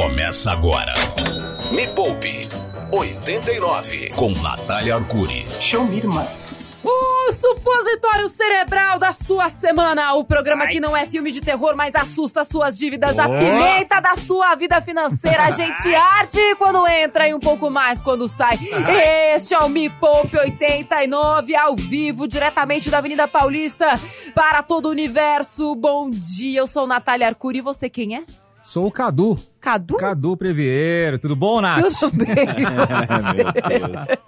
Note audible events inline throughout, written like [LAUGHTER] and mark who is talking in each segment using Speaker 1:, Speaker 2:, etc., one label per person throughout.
Speaker 1: Começa agora. Me Poupe 89 com Natália Arcuri.
Speaker 2: Show me, irmã.
Speaker 3: O supositório cerebral da sua semana. O programa que não é filme de terror, mas assusta suas dívidas. A pimenta da sua vida financeira. A gente arde quando entra e um pouco mais quando sai. Este é o Me Poupe 89, ao vivo, diretamente da Avenida Paulista, para todo o universo. Bom dia, eu sou Natália Arcuri. E você quem é?
Speaker 4: Sou o Cadu.
Speaker 3: Cadu?
Speaker 4: Cadu Previeiro. Tudo bom, Nath?
Speaker 3: Tudo bem, [LAUGHS] e você?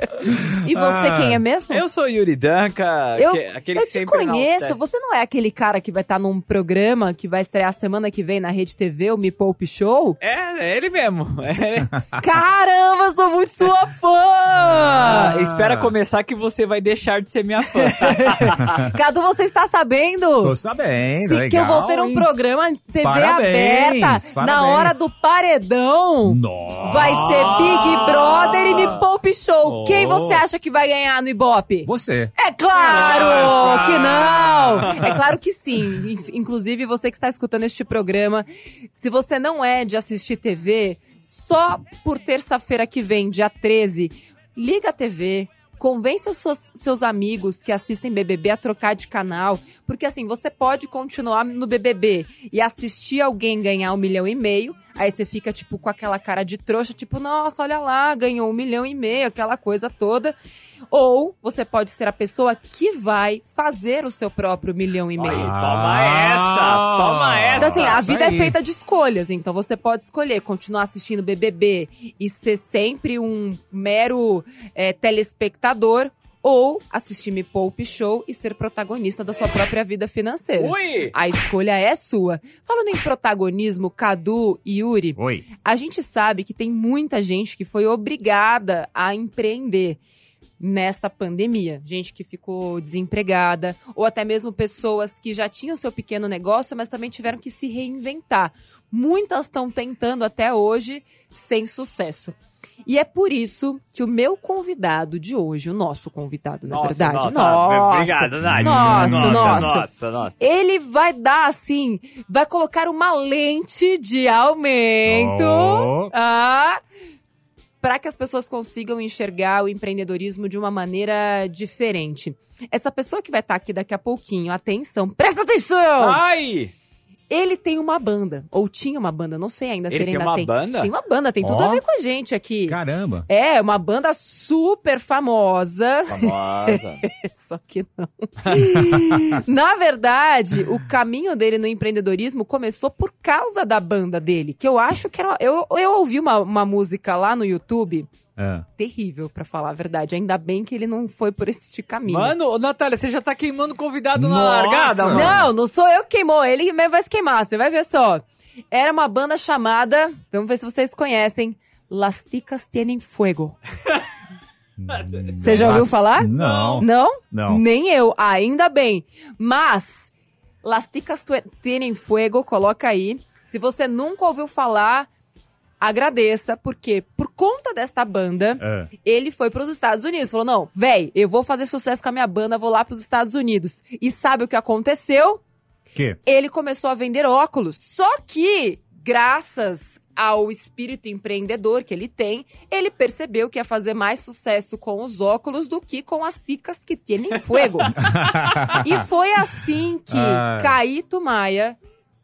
Speaker 3: E você
Speaker 4: Ah.
Speaker 3: quem é mesmo?
Speaker 5: Eu sou Yuri Danca,
Speaker 3: Eu,
Speaker 5: que- aquele
Speaker 3: eu
Speaker 5: que
Speaker 3: te conheço. Você não é aquele cara que vai estar num programa que vai estrear semana que vem na Rede TV, o Me Poupe Show?
Speaker 5: É, é ele mesmo. [LAUGHS] É.
Speaker 3: Caramba, eu sou muito sua fã!
Speaker 5: Ah, espera começar que você vai deixar de ser minha fã. [LAUGHS]
Speaker 3: Cadu, você está sabendo?
Speaker 4: Tô sabendo,
Speaker 3: Se-
Speaker 4: legal,
Speaker 3: que eu vou ter um
Speaker 4: hein?
Speaker 3: programa em TV
Speaker 4: Parabéns,
Speaker 3: aberta na
Speaker 4: parabéns.
Speaker 3: hora do paredão.
Speaker 4: Nossa.
Speaker 3: Vai ser Big Brother e Me Poupe Show.
Speaker 4: Oh.
Speaker 3: Quem você acha que vai ganhar no Ibope?
Speaker 4: Você.
Speaker 3: É claro
Speaker 4: Ah,
Speaker 3: que não! [LAUGHS] É claro que sim. Inclusive, você que está escutando este programa, se você não é de assistir TV, só por terça-feira que vem, dia 13, liga a TV. Convença suas- seus amigos que assistem BBB a trocar de canal, porque assim, você pode continuar no BBB e assistir alguém ganhar um milhão e meio, aí você fica tipo com aquela cara de trouxa, tipo, nossa, olha lá, ganhou um milhão e meio, aquela coisa toda. Ou você pode ser a pessoa que vai fazer o seu próprio milhão e meio.
Speaker 5: Aí, toma essa, toma essa.
Speaker 3: Então, assim, a vida é feita de escolhas. Então, você pode escolher continuar assistindo BBB e ser sempre um mero é, telespectador. Ou assistir Me Poupe Show e ser protagonista da sua própria vida financeira.
Speaker 5: Ui!
Speaker 3: A escolha é sua. Falando em protagonismo, Cadu e Yuri,
Speaker 4: Oi.
Speaker 3: a gente sabe que tem muita gente que foi obrigada a empreender nesta pandemia. Gente que ficou desempregada, ou até mesmo pessoas que já tinham seu pequeno negócio, mas também tiveram que se reinventar. Muitas estão tentando até hoje sem sucesso. E é por isso que o meu convidado de hoje, o nosso convidado, na
Speaker 5: Nossa,
Speaker 3: verdade,
Speaker 5: nossa,
Speaker 3: nossa,
Speaker 5: Obrigado, Nath.
Speaker 3: nossa,
Speaker 5: nossa,
Speaker 3: nossa.
Speaker 5: nossa,
Speaker 3: ele vai dar assim, vai colocar uma lente de aumento
Speaker 4: Oh.
Speaker 3: ah, para que as pessoas consigam enxergar o empreendedorismo de uma maneira diferente. Essa pessoa que vai estar aqui daqui a pouquinho, atenção, presta atenção!
Speaker 5: Ai!
Speaker 3: Ele tem uma banda, ou tinha uma banda, não sei ainda se
Speaker 5: Ele
Speaker 3: ele
Speaker 5: tem
Speaker 3: ainda
Speaker 5: uma
Speaker 3: tem.
Speaker 5: banda?
Speaker 3: Tem uma banda, tem tudo a ver com a gente aqui.
Speaker 4: Caramba.
Speaker 3: É, uma banda super famosa.
Speaker 5: Famosa. [LAUGHS]
Speaker 3: Só que não. [LAUGHS] Na verdade, o caminho dele no empreendedorismo começou por causa da banda dele, que eu acho que era. Eu, eu ouvi uma, uma música lá no YouTube.
Speaker 4: Ah.
Speaker 3: Terrível, pra falar a verdade. Ainda bem que ele não foi por esse caminho.
Speaker 5: Mano, Natália, você já tá queimando o convidado na
Speaker 4: Nossa!
Speaker 5: largada, mano?
Speaker 3: não, não sou eu que queimou, ele mesmo vai se queimar, você vai ver só. Era uma banda chamada, vamos ver se vocês conhecem, Las Ticas Tienen Fuego. [LAUGHS] Você já ouviu falar?
Speaker 4: Não.
Speaker 3: Não?
Speaker 4: Não.
Speaker 3: Nem eu, ainda bem. Mas, Las Ticas Tienen Fuego, coloca aí. Se você nunca ouviu falar, agradeça, porque por conta desta banda,
Speaker 4: Ah.
Speaker 3: ele foi pros Estados Unidos. Falou, não, véi, eu vou fazer sucesso com a minha banda, vou lá pros Estados Unidos. E sabe o que aconteceu?
Speaker 4: Que?
Speaker 3: Ele começou a vender óculos. Só que, graças ao espírito empreendedor que ele tem, ele percebeu que ia fazer mais sucesso com os óculos do que com as ticas que tienen fuego. [LAUGHS] e foi assim que
Speaker 4: Ah.
Speaker 3: Caíto Maia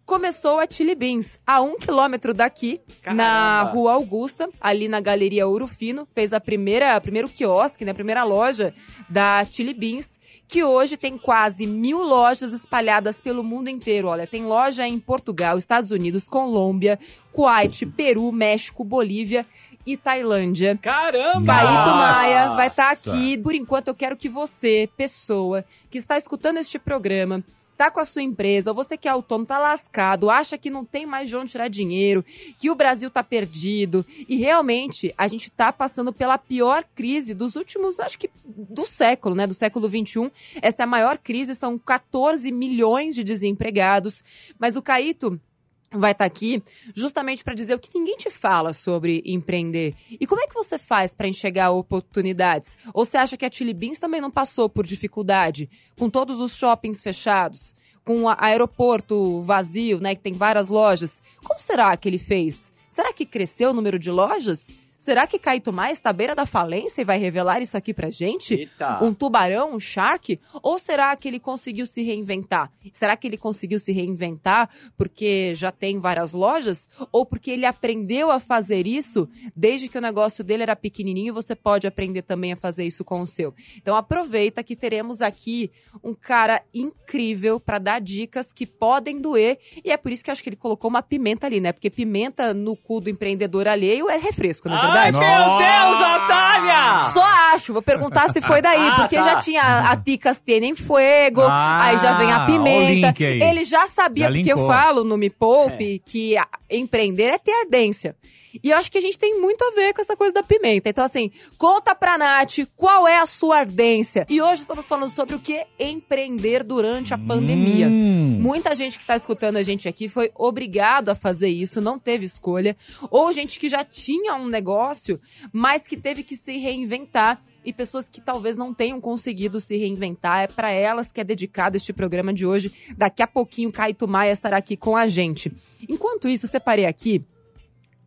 Speaker 3: começou a Chili Beans, a um quilômetro daqui, na
Speaker 5: Caramba.
Speaker 3: Rua Augusta, ali na Galeria Ouro Fino, fez a primeira, a primeiro quiosque, né, a primeira loja da Chili Beans, que hoje tem quase mil lojas espalhadas pelo mundo inteiro. Olha, tem loja em Portugal, Estados Unidos, Colômbia, Kuwait, Peru, México, Bolívia e Tailândia.
Speaker 5: Caramba!
Speaker 3: Caíto. Maia vai estar aqui. Por enquanto, eu quero que você, pessoa que está escutando este programa, tá com a sua empresa, ou você que é autônomo, tá lascado, acha que não tem mais de onde tirar dinheiro, que o Brasil tá perdido. E realmente, a gente tá passando pela pior crise dos últimos, acho que do século, né? Do século XXI. Essa é a maior crise, são 14 milhões de desempregados. Mas o Caíto vai estar aqui justamente para dizer o que ninguém te fala sobre empreender. E como é que você faz para enxergar oportunidades? Ou você acha que a Chili Beans também não passou por dificuldade, com todos os shoppings fechados, com o aeroporto vazio, né, que tem várias lojas? Como será que ele fez? Será que cresceu o número de lojas? Será que Caíto Maia está à beira da falência e vai revelar isso aqui pra gente?
Speaker 5: Eita.
Speaker 3: Um tubarão, um shark? Ou será que ele conseguiu se reinventar? Será que ele conseguiu se reinventar porque já tem várias lojas? Ou porque ele aprendeu a fazer isso desde que o negócio dele era pequenininho? Você pode aprender também a fazer isso com o seu. Então aproveita que teremos aqui um cara incrível para dar dicas que podem doer. E é por isso que eu acho que ele colocou uma pimenta ali, né? Porque pimenta no cu do empreendedor alheio é refresco, na
Speaker 5: Ai,
Speaker 3: verdade.
Speaker 5: meu Deus, Natália!
Speaker 3: Só acho, vou perguntar se foi daí,
Speaker 5: Ah,
Speaker 3: porque
Speaker 5: tá.
Speaker 3: já tinha a Ticas Tienen Fuego,
Speaker 4: Ah,
Speaker 3: aí já vem a
Speaker 4: o
Speaker 3: pimenta.
Speaker 4: link aí.
Speaker 3: Ele já sabia,
Speaker 4: Já
Speaker 3: porque eu
Speaker 4: linkou.
Speaker 3: falo no Me Poupe que a- empreender é ter ardência. E eu acho que a gente tem muito a ver com essa coisa da pimenta. Então, assim, conta pra Nath qual é a sua ardência. E hoje estamos falando sobre o que empreender durante a pandemia.
Speaker 4: Hum.
Speaker 3: Muita gente que tá escutando a gente aqui foi obrigado a fazer isso, não teve escolha. Ou gente que já tinha um negócio, mas que teve que se reinventar. E pessoas que talvez não tenham conseguido se reinventar. É para elas que é dedicado este programa de hoje. Daqui a pouquinho, Caio Maia estará aqui com a gente. Enquanto isso, separei aqui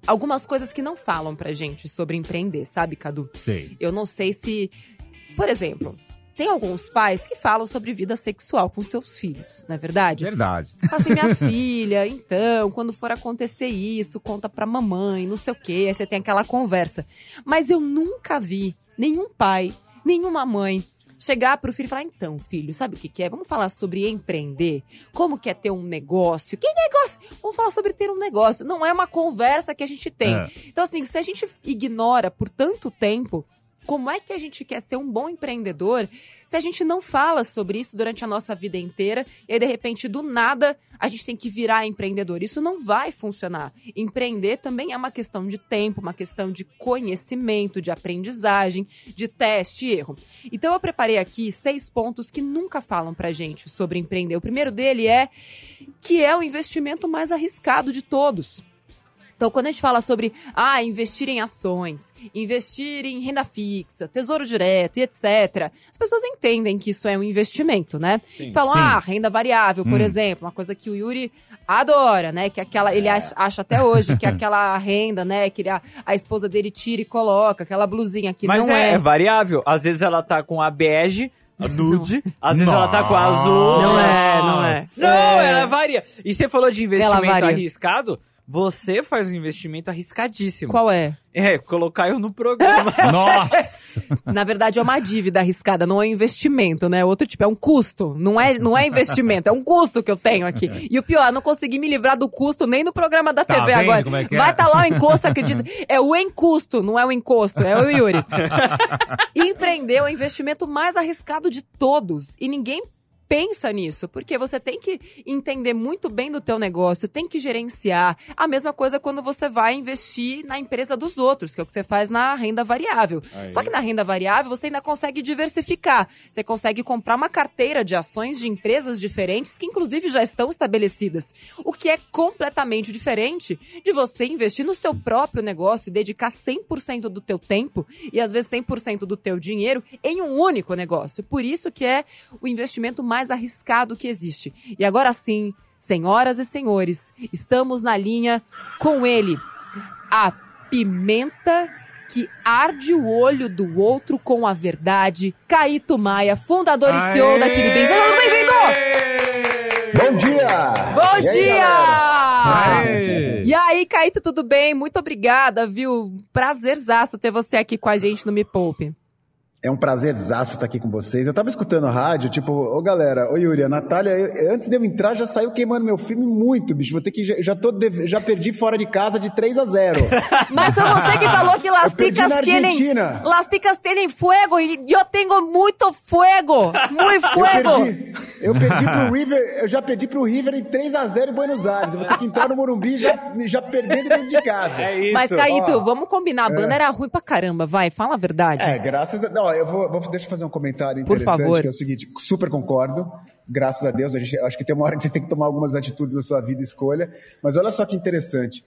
Speaker 3: algumas coisas que não falam pra gente sobre empreender, sabe, Cadu?
Speaker 4: Sei.
Speaker 3: Eu não sei se. Por exemplo, tem alguns pais que falam sobre vida sexual com seus filhos, não é verdade?
Speaker 4: Verdade.
Speaker 3: Fala assim, minha [LAUGHS] filha, então, quando for acontecer isso, conta pra mamãe, não sei o quê, aí você tem aquela conversa. Mas eu nunca vi nenhum pai, nenhuma mãe chegar pro filho e falar, então, filho, sabe o que, que é? Vamos falar sobre empreender? Como que é ter um negócio? Que negócio? Vamos falar sobre ter um negócio. Não é uma conversa que a gente tem.
Speaker 4: É.
Speaker 3: Então, assim, se a gente ignora por tanto tempo, como é que a gente quer ser um bom empreendedor se a gente não fala sobre isso durante a nossa vida inteira e aí, de repente, do nada, a gente tem que virar empreendedor? Isso não vai funcionar. Empreender também é uma questão de tempo, uma questão de conhecimento, de aprendizagem, de teste e erro. Então, eu preparei aqui seis pontos que nunca falam pra gente sobre empreender. O primeiro dele é que é o investimento mais arriscado de todos. Então, quando a gente fala sobre ah, investir em ações, investir em renda fixa, tesouro direto e etc., as pessoas entendem que isso é um investimento, né?
Speaker 5: Sim.
Speaker 3: Falam,
Speaker 4: Sim.
Speaker 3: ah, renda variável, por
Speaker 4: Hum.
Speaker 3: exemplo, uma coisa que o Yuri adora, né? Que é aquela, ele acha, acha até hoje que é [LAUGHS] aquela renda, né? Que a, a esposa dele tira e coloca, aquela blusinha que
Speaker 5: Mas
Speaker 3: não
Speaker 5: é,
Speaker 3: é.
Speaker 5: é variável. Às vezes ela tá com a bege, a nude. Às vezes ela tá com a azul.
Speaker 3: Não é, não é.
Speaker 5: Não,
Speaker 3: É.
Speaker 5: ela varia. E você falou de investimento arriscado. Você faz um investimento arriscadíssimo.
Speaker 3: Qual é?
Speaker 5: É, colocar eu no programa. [LAUGHS]
Speaker 4: Nossa!
Speaker 3: Na verdade, é uma dívida arriscada, não é um investimento, né? Outro tipo, é um custo. Não é, não é investimento, é um custo que eu tenho aqui. E o pior, eu não consegui me livrar do custo nem no programa da
Speaker 4: Tá
Speaker 3: TV
Speaker 4: vendo
Speaker 3: agora.
Speaker 4: como é que é?
Speaker 3: Vai estar lá o encosto, acredita? É o encusto, não é o encosto, é o Yuri. [LAUGHS] Empreender é o investimento mais arriscado de todos. E ninguém pensa nisso, porque você tem que entender muito bem do teu negócio, tem que gerenciar. A mesma coisa quando você vai investir na empresa dos outros, que é o que você faz na renda variável. Só que na renda variável você ainda consegue diversificar. Você consegue comprar uma carteira de ações de empresas diferentes que inclusive já estão estabelecidas. O que é completamente diferente de você investir no seu próprio negócio e dedicar 100% do teu tempo e às vezes 100% do teu dinheiro em um único negócio. Por isso que é o investimento mais arriscado que existe. E agora sim, senhoras e senhores, estamos na linha com ele, a pimenta que arde o olho do outro com a verdade, Caíto Maia, fundador e CEO da Chili Beans. Seja muito bem-vindo!
Speaker 2: Bom dia!
Speaker 3: Bom
Speaker 2: E aí,
Speaker 3: dia!
Speaker 4: Aê!
Speaker 3: E aí, Caíto, tudo bem? Muito obrigada, viu? Prazerzaço ter você aqui com a gente no Me Poupe.
Speaker 2: É um prazerzaço estar aqui com vocês. Eu tava escutando a rádio, tipo, ô galera, ô Yuri, a Natália, eu- antes de eu entrar, já saiu queimando meu filme muito, bicho. Vou ter que. Já, já, tô já perdi fora de casa de 3 a 0 [LAUGHS]
Speaker 3: Mas foi você que falou que las
Speaker 2: Eu
Speaker 3: ticas
Speaker 2: Argentina.
Speaker 3: las ticas tienen fuego e eu tenho muito fuego, muito
Speaker 2: Eu
Speaker 3: fuego.
Speaker 2: perdi, eu perdi pro River, eu já perdi pro River em 3 a 0 em Buenos Aires. Eu vou ter que entrar no Morumbi já, já perdendo dentro de casa.
Speaker 5: É isso.
Speaker 3: Mas, Caíto,
Speaker 2: ó.
Speaker 3: vamos combinar, a banda era ruim pra caramba, vai, fala a verdade.
Speaker 2: É, graças a Não, eu vou, vou deixa eu fazer um comentário
Speaker 3: Por
Speaker 2: interessante,
Speaker 3: favor.
Speaker 2: que é o seguinte, super concordo. Graças a Deus, a gente, acho que tem uma hora que você tem que tomar algumas atitudes na sua vida e escolha. Mas olha só que interessante.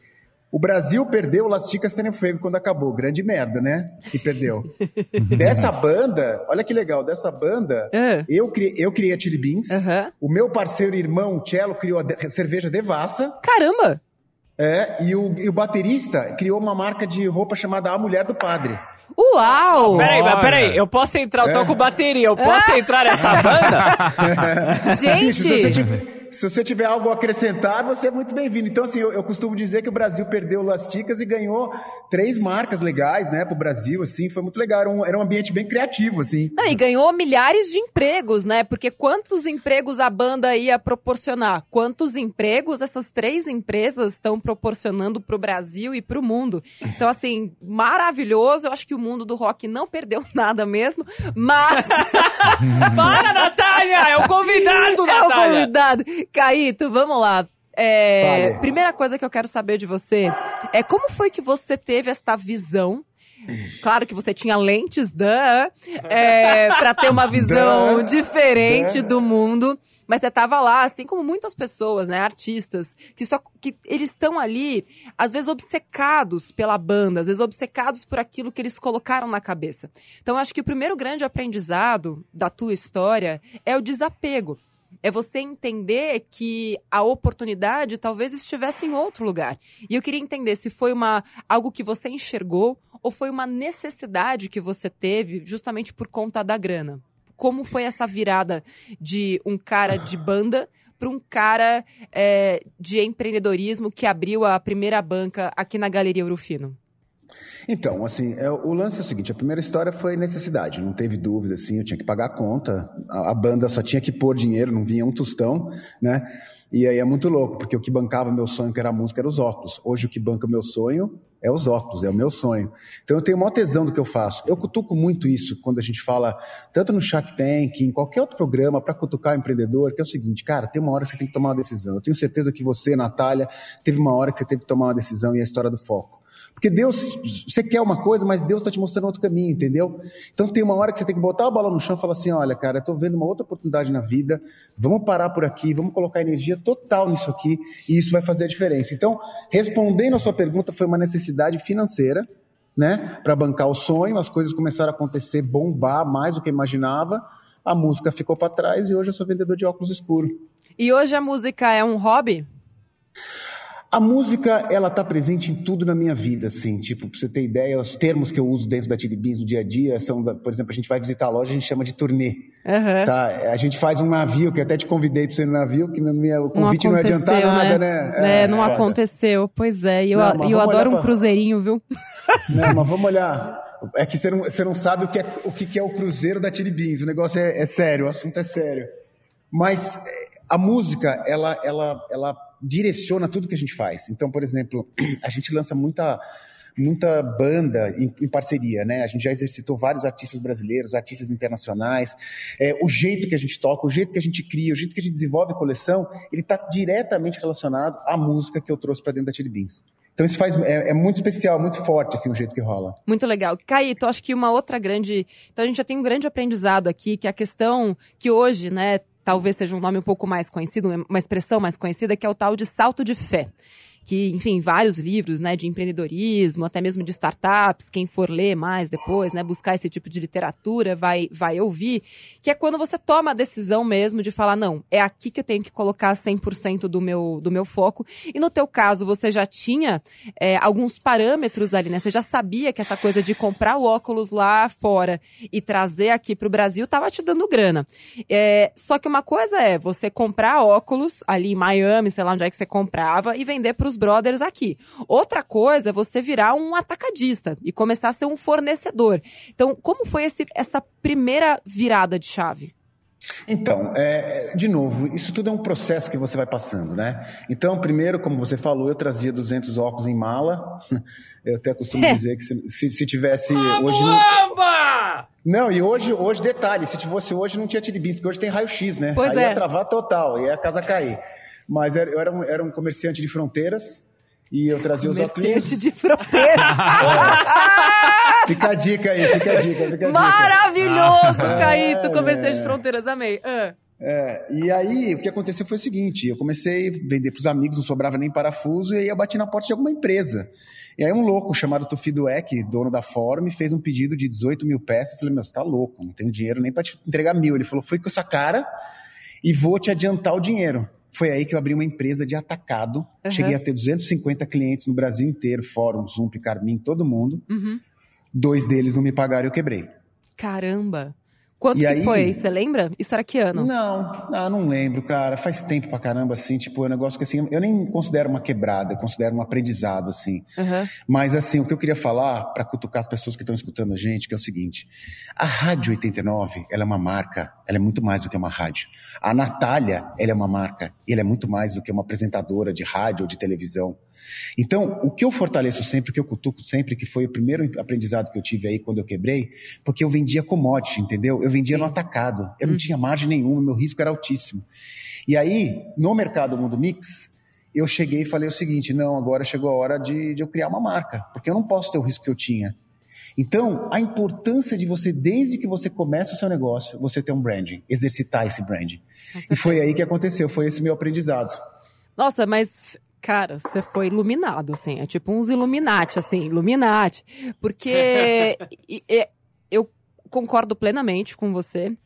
Speaker 2: O Brasil perdeu o Las Ticas Tenen Fuego quando acabou. Grande merda, né? Que perdeu. [LAUGHS] dessa banda, olha que legal, dessa banda,
Speaker 3: É.
Speaker 2: eu, criei, eu criei a Chili Beans.
Speaker 3: Aham.
Speaker 2: O meu parceiro e irmão, Cello, criou a de- cerveja Devassa.
Speaker 3: Caramba!
Speaker 2: É, e o, e o baterista criou uma marca de roupa chamada A Mulher do Padre.
Speaker 3: Uau!
Speaker 5: Peraí, mas peraí, eu posso entrar, eu tô
Speaker 2: É.
Speaker 5: com bateria, eu posso entrar nessa banda? [LAUGHS] [LAUGHS]
Speaker 3: Gente!
Speaker 2: Se você tiver algo a acrescentar, você é muito bem-vindo. Então, assim, eu, eu costumo dizer que o Brasil perdeu Las Ticas e ganhou três marcas legais, né, pro Brasil, assim, foi muito legal. Era um, era um ambiente bem criativo, assim.
Speaker 3: Não, e ganhou milhares de empregos, né? Porque quantos empregos a banda ia proporcionar? Quantos empregos essas três empresas estão proporcionando pro Brasil e pro mundo? Então, assim, maravilhoso. Eu acho que o mundo do rock não perdeu [LAUGHS] nada mesmo, mas [LAUGHS]
Speaker 5: Para, Natália! É o convidado,
Speaker 3: é o
Speaker 5: Natália!
Speaker 3: convidado. Caíto, vamos lá. É, primeira coisa que eu quero saber de você é como foi que você teve esta visão Claro que você tinha lentes, duh, é, para ter uma [LAUGHS] visão diferente do mundo. Mas você tava lá, assim como muitas pessoas, né, artistas, que só que eles estão ali, às vezes obcecados pela banda, às vezes obcecados por aquilo que eles colocaram na cabeça. Então, acho que o primeiro grande aprendizado da tua história é o desapego. É você entender que a oportunidade talvez estivesse em outro lugar. E eu queria entender se foi uma algo que você enxergou ou foi uma necessidade que você teve justamente por conta da grana. Como foi essa virada de um cara de banda para um cara é, de empreendedorismo que abriu a primeira banca aqui na Galeria Urufino?
Speaker 2: Então, assim, é, o lance é o seguinte: a primeira história foi necessidade, não teve dúvida, assim, eu tinha que pagar a conta, a, a banda só tinha que pôr dinheiro, não vinha um tostão, né? E aí é muito louco, porque o que bancava meu sonho, que era a música, era os óculos. Hoje o que banca meu sonho é os óculos, é o meu sonho. Então eu tenho maior tesão do que eu faço. Eu cutuco muito isso quando a gente fala, tanto no Shark Tank, em qualquer outro programa, para cutucar o empreendedor, que é o seguinte, cara, tem uma hora que você tem que tomar uma decisão. Eu tenho certeza que você, Natália, teve uma hora que você teve que tomar uma decisão e é a história do foco. Porque Deus, você quer uma coisa, mas Deus está te mostrando outro caminho, entendeu? Então tem uma hora que você tem que botar a bola no chão e falar assim: olha, cara, eu tô vendo uma outra oportunidade na vida, vamos parar por aqui, vamos colocar energia total nisso aqui, e isso vai fazer a diferença. Então, respondendo a sua pergunta, foi uma necessidade financeira, né? Para bancar o sonho, as coisas começaram a acontecer, bombar mais do que imaginava, a música ficou para trás e hoje eu sou vendedor de óculos escuros.
Speaker 3: E hoje a música é um hobby?
Speaker 2: A música, ela tá presente em tudo na minha vida, assim, tipo, pra você ter ideia, os termos que eu uso dentro da Chili Beans no dia a dia são, da, por exemplo, a gente vai visitar a loja, a gente chama de turnê,
Speaker 3: Aham.
Speaker 2: tá? A gente faz um navio, que até te convidei pra você ir no navio, que no minha, o convite não, ia adiantar nada, né?
Speaker 3: É, não
Speaker 2: foda.
Speaker 3: aconteceu, pois é. E eu,
Speaker 2: Não,
Speaker 3: eu adoro
Speaker 2: olhar
Speaker 3: um
Speaker 2: pra-
Speaker 3: cruzeirinho, viu? [LAUGHS]
Speaker 2: Não, mas vamos olhar. É que você não, você não sabe o que, é, o que é o cruzeiro da Chili Beans, o negócio é, é sério, o assunto é sério. Mas é, a música, ela, ela, ela direciona tudo que a gente faz. Então, por exemplo, [CLEARS THROAT] a gente lança muita muita banda em, em parceria, né? A gente já exercitou vários artistas brasileiros, artistas internacionais. É, o jeito que a gente toca, o jeito que a gente cria, o jeito que a gente desenvolve coleção, ele está diretamente relacionado à música que eu trouxe para dentro da Chili Beans. Então isso faz é, é muito especial, muito forte assim o jeito que rola.
Speaker 3: Muito legal. Caíto, acho que uma outra grande. Então a gente já tem um grande aprendizado aqui, que é a questão que hoje, né, talvez seja um nome um pouco mais conhecido, uma expressão mais conhecida, que é o tal de salto de fé. Que, enfim, vários livros, né, de empreendedorismo, até mesmo de startups, quem for ler mais depois, né, buscar esse tipo de literatura, vai, vai ouvir, que é quando você toma a decisão mesmo de falar, não, é aqui que eu tenho que colocar 100% do meu, do meu foco. E no teu caso, você já tinha é, alguns parâmetros ali, né? Você já sabia que essa coisa de comprar o óculos lá fora e trazer aqui para o Brasil tava te dando grana. É, só que uma coisa é você comprar óculos ali em Miami, sei lá onde é que você comprava, e vender para os brothers aqui. Outra coisa é você virar um atacadista e começar a ser um fornecedor. Então, como foi esse, essa primeira virada de chave?
Speaker 2: Então, é, de novo, isso tudo é um processo que você vai passando, né? Então, primeiro, como você falou, eu trazia 200 óculos em mala. [LAUGHS] Eu até costumo dizer que se, se, se tivesse hoje não, não, e hoje, hoje detalhe, se fosse hoje não tinha Tidibins, porque hoje tem raio-x, né?
Speaker 3: Pois
Speaker 2: Aí
Speaker 3: é.
Speaker 2: ia travar total, ia a casa cair. Mas era- eu era um, era um comerciante de fronteiras e eu trazia os óculos.
Speaker 3: Comerciante de fronteira. [LAUGHS]
Speaker 2: Fica a dica aí, fica a dica, fica a dica.
Speaker 3: Maravilhoso, [LAUGHS]
Speaker 2: É,
Speaker 3: Caíto, comerciante
Speaker 2: é.
Speaker 3: de fronteiras, amei. Ah.
Speaker 2: É, e aí o que aconteceu foi o seguinte: eu comecei a vender para os amigos, não sobrava nem parafuso, e aí eu bati na porta de alguma empresa. E aí um louco chamado Tufi Dueck, dono da Forum, fez um pedido de 18 mil peças. Eu falei, meu, você tá louco, não tenho dinheiro nem para te entregar mil. Ele falou, foi com essa cara e vou te adiantar o dinheiro. Foi aí que eu abri uma empresa de atacado.
Speaker 3: Uhum.
Speaker 2: Cheguei a ter 250 clientes no Brasil inteiro, Fórum, Zoom, Carmin, todo mundo.
Speaker 3: Uhum.
Speaker 2: Dois deles não me pagaram e eu quebrei.
Speaker 3: Caramba. Quanto
Speaker 2: E
Speaker 3: que
Speaker 2: aí-
Speaker 3: foi? Você lembra? Isso era que ano?
Speaker 2: Não, não, não lembro, cara. Faz tempo pra caramba, assim, tipo, é um negócio que assim, eu nem considero uma quebrada, eu considero um aprendizado, assim.
Speaker 3: Aham.
Speaker 2: Mas assim, o que eu queria falar para cutucar as pessoas que estão escutando a gente, que é o seguinte: a Rádio 89, ela é uma marca, ela é muito mais do que uma rádio. A Natália, ela é uma marca, e ela é muito mais do que uma apresentadora de rádio ou de televisão. Então, o que eu fortaleço sempre, o que eu cutuco sempre, que foi o primeiro aprendizado que eu tive aí quando eu quebrei, porque eu vendia commodity, entendeu? Eu vendia
Speaker 3: Sim.
Speaker 2: no atacado. Eu não
Speaker 3: Hum.
Speaker 2: tinha margem nenhuma, meu risco era altíssimo. E aí, no mercado Mundo Mix, eu cheguei e falei o seguinte: não, agora chegou a hora de, de eu criar uma marca, porque eu não posso ter o risco que eu tinha. Então, a importância de você, desde que você começa o seu negócio, você ter um branding, exercitar esse branding. E foi aí que aconteceu, foi esse meu aprendizado.
Speaker 3: Nossa, mas, cara, você foi iluminado, assim. É tipo uns Illuminati, assim, Illuminati. Porque [LAUGHS] eu concordo plenamente com você.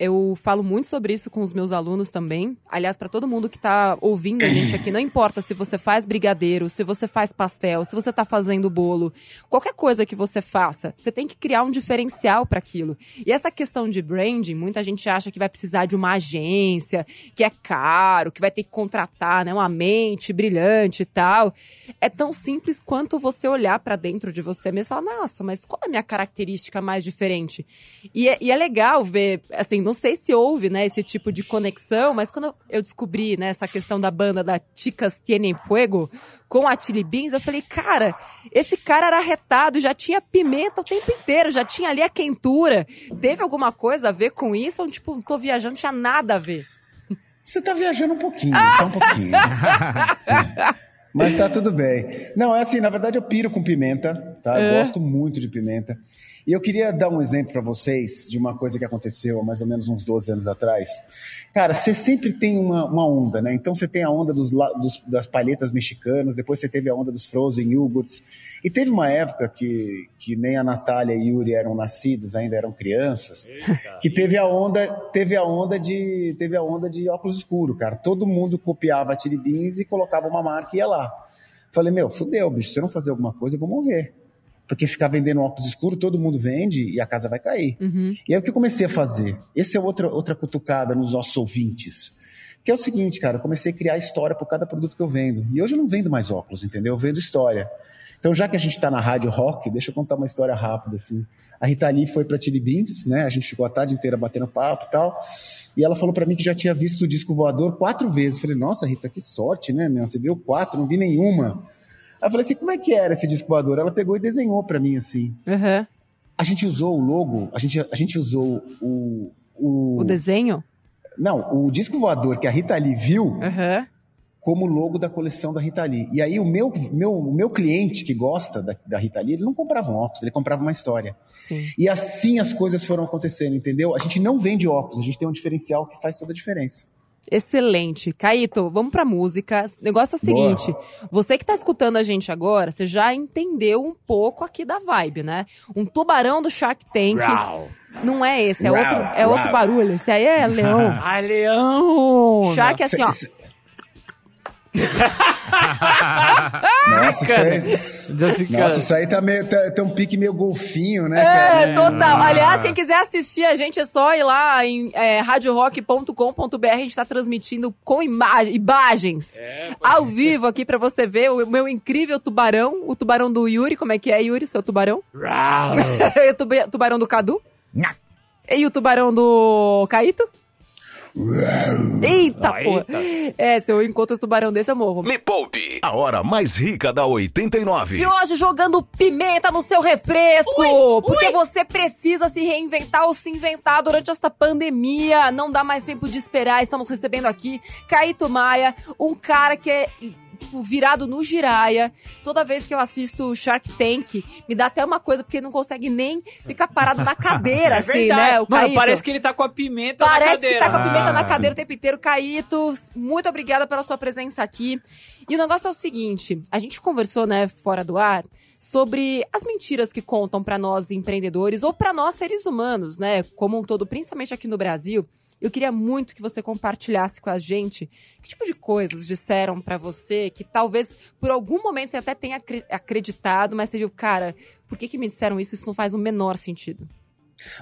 Speaker 3: Eu falo muito sobre isso com os meus alunos também. Aliás, para todo mundo que tá ouvindo a gente aqui, não importa se você faz brigadeiro, se você faz pastel, se você tá fazendo bolo, qualquer coisa que você faça, você tem que criar um diferencial para aquilo. E essa questão de branding, muita gente acha que vai precisar de uma agência, que é caro, que vai ter que contratar, né, uma mente brilhante e tal. É tão simples quanto você olhar para dentro de você mesmo e falar: "Nossa, mas qual é a minha característica mais diferente?" E é, e é legal ver, assim, não sei se houve, né, esse tipo de conexão, mas quando eu descobri, né, essa questão da banda da Chicas Tienen Fuego com a Chili Beans, eu falei, cara, esse cara era arretado, já tinha pimenta o tempo inteiro, já tinha ali a quentura. Teve alguma coisa a ver com isso? Ou, tipo, tô viajando, não tinha nada a ver.
Speaker 2: Você tá viajando um pouquinho, só um pouquinho. [LAUGHS] É. Mas tá tudo bem. Não, é assim, na verdade eu piro com pimenta, tá? Eu
Speaker 3: É.
Speaker 2: gosto muito de pimenta. E eu queria dar um exemplo para vocês de uma coisa que aconteceu há mais ou menos uns 12 anos atrás. Cara, você sempre tem uma, uma onda, né? Então você tem a onda dos, dos- das palhetas mexicanas, depois você teve a onda dos frozen yogurts. E teve uma época que, que nem a Natália e Yuri eram nascidos, ainda eram crianças, que teve a onda, teve a onda de, teve a onda de óculos escuros, cara. Todo mundo copiava a Chili Beans e colocava uma marca e ia lá. Falei, meu, fudeu, bicho, se eu não fazer alguma coisa, eu vou morrer. Porque ficar vendendo óculos escuros, todo mundo vende e a casa vai cair.
Speaker 3: Uhum.
Speaker 2: E aí o que eu comecei a fazer? Essa é outra, outra cutucada nos nossos ouvintes. Que é o seguinte, cara, eu comecei a criar história por cada produto que eu vendo. E hoje eu não vendo mais óculos, entendeu? Eu vendo história. Então, já que a gente está na rádio rock, deixa eu contar uma história rápida, assim. A Rita Lee foi pra Chili Beans, né? A gente ficou a tarde inteira batendo papo e tal. E ela falou pra mim que já tinha visto o disco voador quatro vezes. Falei, nossa, Rita, que sorte, né, meu? Você viu quatro, não vi nenhuma. Eu falei assim, como é que era esse disco voador? Ela pegou e desenhou pra mim, assim.
Speaker 3: Uhum.
Speaker 2: A gente usou o logo, a gente, a gente usou o, o,
Speaker 3: O desenho?
Speaker 2: Não, o disco voador que a Rita Lee viu
Speaker 3: Uhum.
Speaker 2: como logo da coleção da Rita Lee. E aí o meu, meu, o meu cliente que gosta da, da Rita Lee, ele não comprava um óculos, ele comprava uma história.
Speaker 3: Sim.
Speaker 2: E assim as coisas foram acontecendo, entendeu? A gente não vende óculos, a gente tem um diferencial que faz toda a diferença.
Speaker 3: Excelente. Caíto, vamos pra música. O negócio é o
Speaker 2: Boa.
Speaker 3: seguinte: você que tá escutando a gente agora, você já entendeu um pouco aqui da vibe, né? Um tubarão do Shark Tank. Não é esse, é
Speaker 2: Uau,
Speaker 3: outro, é
Speaker 2: uau.
Speaker 3: outro barulho. Esse aí é leão. [LAUGHS]
Speaker 5: Ai, leão!
Speaker 3: Shark é assim, ó.
Speaker 2: Cê- Nossa, isso aí, nossa, isso aí tá meio, tá- tem um pique meio golfinho, né,
Speaker 3: É,
Speaker 2: cara?
Speaker 3: total. Aliás, quem quiser assistir a gente é só ir lá em é, radiorock.com.br. A gente tá transmitindo com ima imagens ao vivo aqui pra você ver o meu incrível tubarão. O tubarão do Yuri. Como é que é, Yuri, seu tubarão? [LAUGHS] e o tuba- tubarão do Cadu?
Speaker 4: Nha.
Speaker 3: E o tubarão do Caíto? Eita,
Speaker 5: Ah,
Speaker 3: porra.
Speaker 5: eita.
Speaker 3: É, se eu encontro um tubarão desse, eu morro.
Speaker 1: Me Poupe, a hora mais rica da 89.
Speaker 3: E hoje jogando pimenta no seu refresco. porque você precisa se reinventar ou se inventar durante esta pandemia. Não dá mais tempo de esperar. Estamos recebendo aqui Caíto Maia, um cara que é tipo, virado no giraia. Toda vez que eu assisto Shark Tank, me dá até uma coisa, porque não consegue nem ficar parado na [LAUGHS] cadeira,
Speaker 5: É
Speaker 3: assim,
Speaker 5: verdade.
Speaker 3: né? O
Speaker 5: Mano,
Speaker 3: Caíto.
Speaker 5: parece que ele tá com a pimenta na
Speaker 3: Parece
Speaker 5: cadeira.
Speaker 3: que tá com a pimenta na
Speaker 4: Ah.
Speaker 3: cadeira o tempo inteiro. Caíto, muito obrigada pela sua presença aqui. E o negócio é o seguinte: a gente conversou, né, fora do ar, sobre as mentiras que contam pra nós empreendedores ou pra nós seres humanos, né, como um todo, principalmente aqui no Brasil. Eu queria muito que você compartilhasse com a gente que tipo de coisas disseram para você que talvez por algum momento você até tenha acreditado, mas você viu, cara, por que, que me disseram isso? Isso não faz o menor sentido.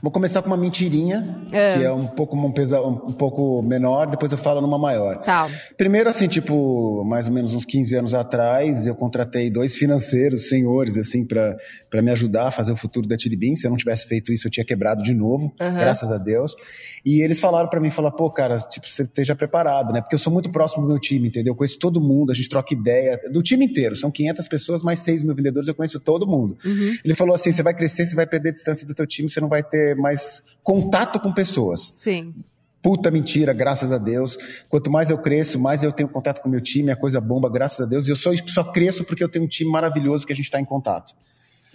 Speaker 2: Vou começar com uma mentirinha, é. que é um pouco, um, pesa, um, pouco menor, depois eu falo numa maior.
Speaker 3: Tá.
Speaker 2: Primeiro, assim, tipo, mais ou menos uns 15 anos atrás, eu contratei dois financeiros, senhores, assim, para me ajudar a fazer o futuro da Tiribim. Se eu não tivesse feito isso, eu tinha quebrado de novo, uhum. graças a Deus. E eles falaram para mim, falaram, pô, cara, tipo, você esteja preparado, né? Porque eu sou muito próximo do meu time, entendeu? Eu conheço todo mundo, a gente troca ideia, do time inteiro. São 500 pessoas, mais 6 mil vendedores, eu conheço todo mundo. Uhum. Ele falou assim, você vai crescer, você vai perder distância do teu time, você não vai ter mais contato com pessoas.
Speaker 3: Sim.
Speaker 2: Puta mentira, graças a Deus. Quanto mais eu cresço, mais eu tenho contato com o meu time, a coisa bomba, graças a Deus. E eu só, só cresço porque eu tenho um time maravilhoso que a gente está em contato.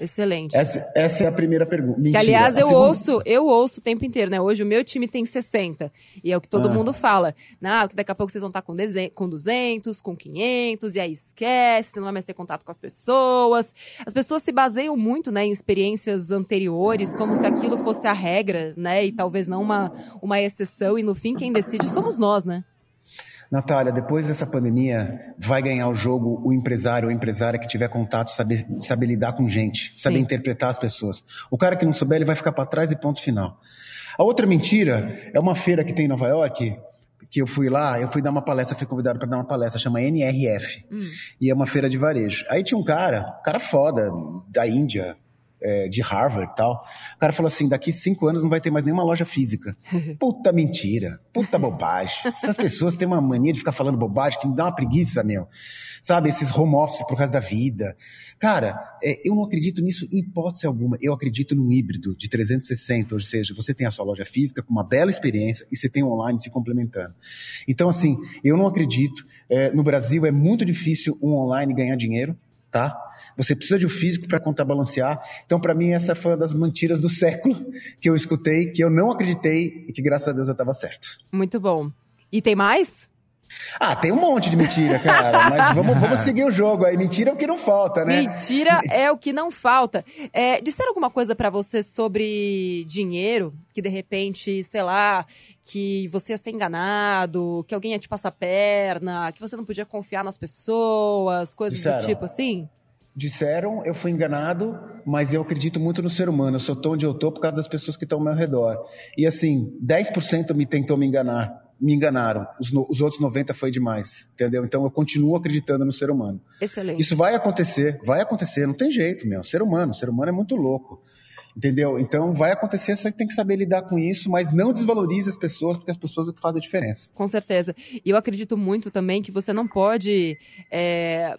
Speaker 3: Excelente.
Speaker 2: Essa, essa, é a primeira pergunta. Mentira.
Speaker 3: Que, aliás, eu segunda... ouço, eu ouço o tempo inteiro, né? Hoje o meu time tem 60. E é o que todo ah. mundo fala. Não, que daqui a pouco vocês vão estar com, com 200, com 500, e aí esquece, você não vai mais ter contato com as pessoas. As pessoas se baseiam muito, né, em experiências anteriores, como se aquilo fosse a regra, né? E talvez não uma, uma exceção. E no fim, quem decide somos nós, né?
Speaker 2: Natália, depois dessa pandemia, vai ganhar o jogo o empresário ou empresária que tiver contato, saber, saber lidar com gente, saber Sim. interpretar as pessoas. O cara que não souber, ele vai ficar para trás e ponto final. A outra mentira é uma feira que tem em Nova York, que eu fui lá, eu fui dar uma palestra, fui convidado para dar uma palestra, chama NRF. Hum. E é uma feira de varejo. Aí tinha um cara, um cara foda, da Índia, é, de Harvard e tal. O cara falou assim: daqui cinco anos não vai ter mais nenhuma loja física. [LAUGHS] Puta mentira, puta bobagem. Essas pessoas têm uma mania de ficar falando bobagem que me dá uma preguiça, meu. Sabe, esses home office pro resto da vida. Cara, é, eu não acredito nisso em hipótese alguma. Eu acredito num híbrido de 360, ou seja, você tem a sua loja física com uma bela experiência e você tem o online se complementando. Então, assim, eu não acredito. É, no Brasil é muito difícil um online ganhar dinheiro, tá? Você precisa de um físico para contrabalancear. Então, para mim, essa foi uma das mentiras do século que eu escutei, que eu não acreditei e que, graças a Deus, eu estava certo.
Speaker 3: Muito bom. E tem mais?
Speaker 2: Ah, tem um monte de mentira, cara. Mas vamos, vamos [LAUGHS] seguir o jogo aí. Mentira é o que não falta, né?
Speaker 3: Mentira [LAUGHS] é o que não falta. É, disseram alguma coisa para você sobre dinheiro? Que de repente, sei lá, que você ia ser enganado, que alguém ia te passar a perna, que você não podia confiar nas pessoas, coisas disseram. do tipo assim?
Speaker 2: Disseram, eu fui enganado, mas eu acredito muito no ser humano. Eu sou tão onde eu tô por causa das pessoas que estão ao meu redor. E assim, 10% me tentou me enganar. Me enganaram. Os, no, os outros 90% foi demais. Entendeu? Então eu continuo acreditando no ser humano.
Speaker 3: Excelente.
Speaker 2: Isso vai acontecer, vai acontecer. Não tem jeito, meu. Ser humano, ser humano é muito louco. Entendeu? Então vai acontecer, você tem que saber lidar com isso, mas não desvalorize as pessoas, porque as pessoas é o que fazem a diferença.
Speaker 3: Com certeza. E eu acredito muito também que você não pode é,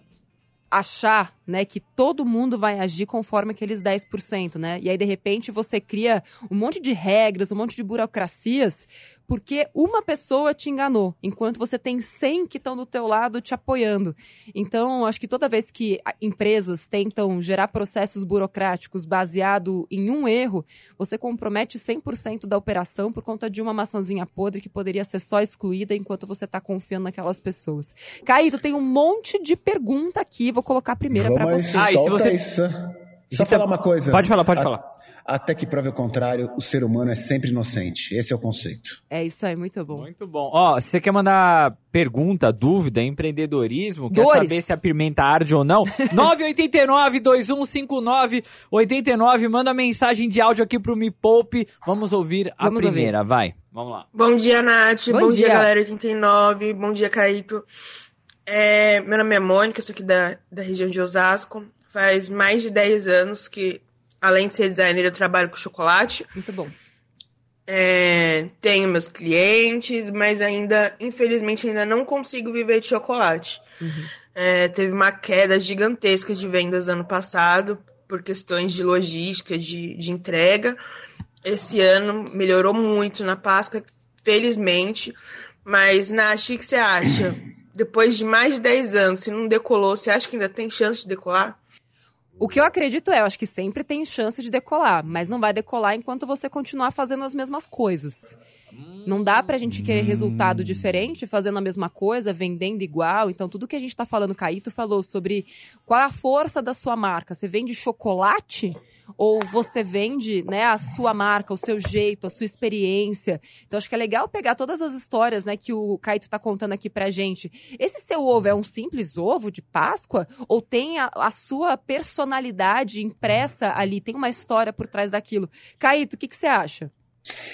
Speaker 3: achar, né, que todo mundo vai agir conforme aqueles 10%, né? E aí de repente você cria um monte de regras, um monte de burocracias porque uma pessoa te enganou, enquanto você tem 100 que estão do teu lado te apoiando. Então, acho que toda vez que empresas tentam gerar processos burocráticos baseado em um erro, você compromete 100% da operação por conta de uma maçãzinha podre que poderia ser só excluída enquanto você está confiando naquelas pessoas. Caíto, tem um monte de pergunta aqui, vou colocar a primeira para você.
Speaker 2: Ah, e se você... Isso. Só falar uma coisa.
Speaker 5: Pode falar, pode a... falar.
Speaker 2: Até que prove o contrário, o ser humano é sempre inocente. Esse é o conceito.
Speaker 3: É isso aí, muito bom.
Speaker 5: Muito bom. Ó, se você quer mandar pergunta, dúvida, empreendedorismo, Dores. quer saber se a pimenta arde ou não? [LAUGHS] 989-2159-89, manda mensagem de áudio aqui pro Me Poupe. Vamos ouvir a Vamos primeira, ouvir. vai. Vamos lá.
Speaker 6: Bom dia, Nath. Bom, Bom dia. dia, galera 89. Bom dia, Caíto. É, meu nome é Mônica, eu sou aqui da, da região de Osasco. Faz mais de 10 anos que Além de ser designer, eu trabalho com chocolate.
Speaker 3: Muito bom.
Speaker 6: É, tenho meus clientes, mas ainda, infelizmente, ainda não consigo viver de chocolate. Uhum. É, teve uma queda gigantesca de vendas ano passado por questões de logística, de, de entrega. Esse ano melhorou muito na Páscoa, felizmente. Mas, Nath, o que você acha? Depois de mais de 10 anos, se não decolou, você acha que ainda tem chance de decolar?
Speaker 3: O que eu acredito é, eu acho que sempre tem chance de decolar, mas não vai decolar enquanto você continuar fazendo as mesmas coisas. Não dá pra gente querer resultado diferente fazendo a mesma coisa, vendendo igual. Então, tudo que a gente tá falando, Caíto falou sobre qual é a força da sua marca. Você vende chocolate? ou você vende, né, a sua marca, o seu jeito, a sua experiência. Então acho que é legal pegar todas as histórias, né, que o Caito tá contando aqui pra gente. Esse seu ovo é um simples ovo de Páscoa ou tem a, a sua personalidade impressa ali, tem uma história por trás daquilo? Caito, o que que você acha?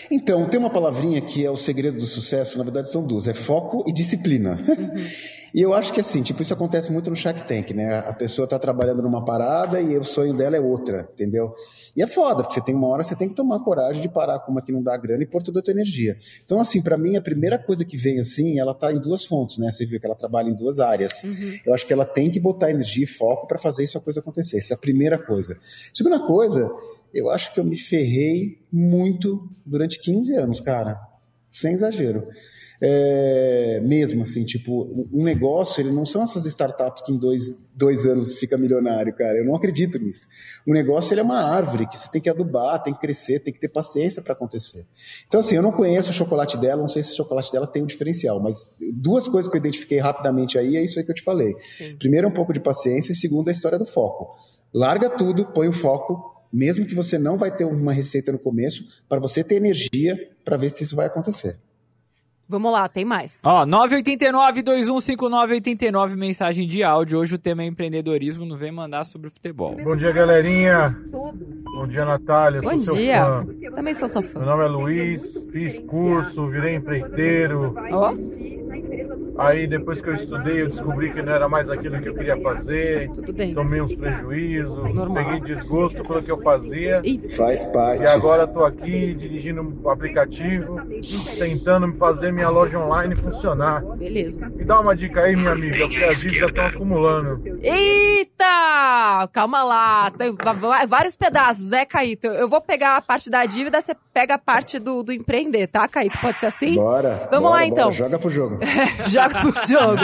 Speaker 2: Então, tem uma palavrinha que é o segredo do sucesso, na verdade são duas, é foco e disciplina. Uhum. [LAUGHS] e eu acho que assim, tipo, isso acontece muito no Shark Tank, né? A pessoa está trabalhando numa parada e o sonho dela é outra, entendeu? E é foda, porque você tem uma hora você tem que tomar coragem de parar com uma que não dá grana e pôr toda a tua energia. Então, assim, para mim, a primeira coisa que vem assim, ela tá em duas fontes, né? Você viu que ela trabalha em duas áreas. Uhum. Eu acho que ela tem que botar energia e foco para fazer isso a coisa acontecer. Essa é a primeira coisa. Segunda coisa, eu acho que eu me ferrei muito durante 15 anos, cara. Sem exagero. É, mesmo assim, tipo, um negócio, ele não são essas startups que em dois, dois anos fica milionário, cara. Eu não acredito nisso. O negócio, ele é uma árvore que você tem que adubar, tem que crescer, tem que ter paciência para acontecer. Então, assim, eu não conheço o chocolate dela, não sei se o chocolate dela tem um diferencial, mas duas coisas que eu identifiquei rapidamente aí é isso aí que eu te falei. Sim. Primeiro, um pouco de paciência, e segundo, a história do foco. Larga tudo, põe o foco, mesmo que você não vai ter uma receita no começo, para você ter energia para ver se isso vai acontecer.
Speaker 3: Vamos lá, tem mais.
Speaker 5: Ó, 989-215989, mensagem de áudio. Hoje o tema é empreendedorismo, não vem mandar sobre futebol.
Speaker 7: Bom dia, galerinha. Bom dia, Natália.
Speaker 3: Bom dia. Também sou sua fã.
Speaker 7: Meu nome é Luiz, fiz curso, virei empreiteiro.
Speaker 3: Ó. Oh.
Speaker 7: Aí depois que eu estudei, eu descobri que não era mais aquilo que eu queria fazer.
Speaker 3: Tudo bem.
Speaker 7: Tomei uns prejuízos, Normal. peguei desgosto pelo que eu fazia.
Speaker 2: E... Faz parte.
Speaker 7: E agora estou aqui dirigindo um aplicativo, tentando fazer minha loja online funcionar.
Speaker 3: Beleza.
Speaker 7: Me dá uma dica aí, minha amiga, porque as dívidas estão acumulando.
Speaker 3: Eita! Calma lá. Tem vários pedaços, né, Caíto? Eu vou pegar a parte da dívida, você pega a parte do, do empreender, tá, Caíto? Pode ser assim?
Speaker 2: Bora.
Speaker 3: Vamos
Speaker 2: bora,
Speaker 3: lá, então.
Speaker 2: Bora, joga pro jogo. [LAUGHS]
Speaker 3: joga pro [LAUGHS] jogo.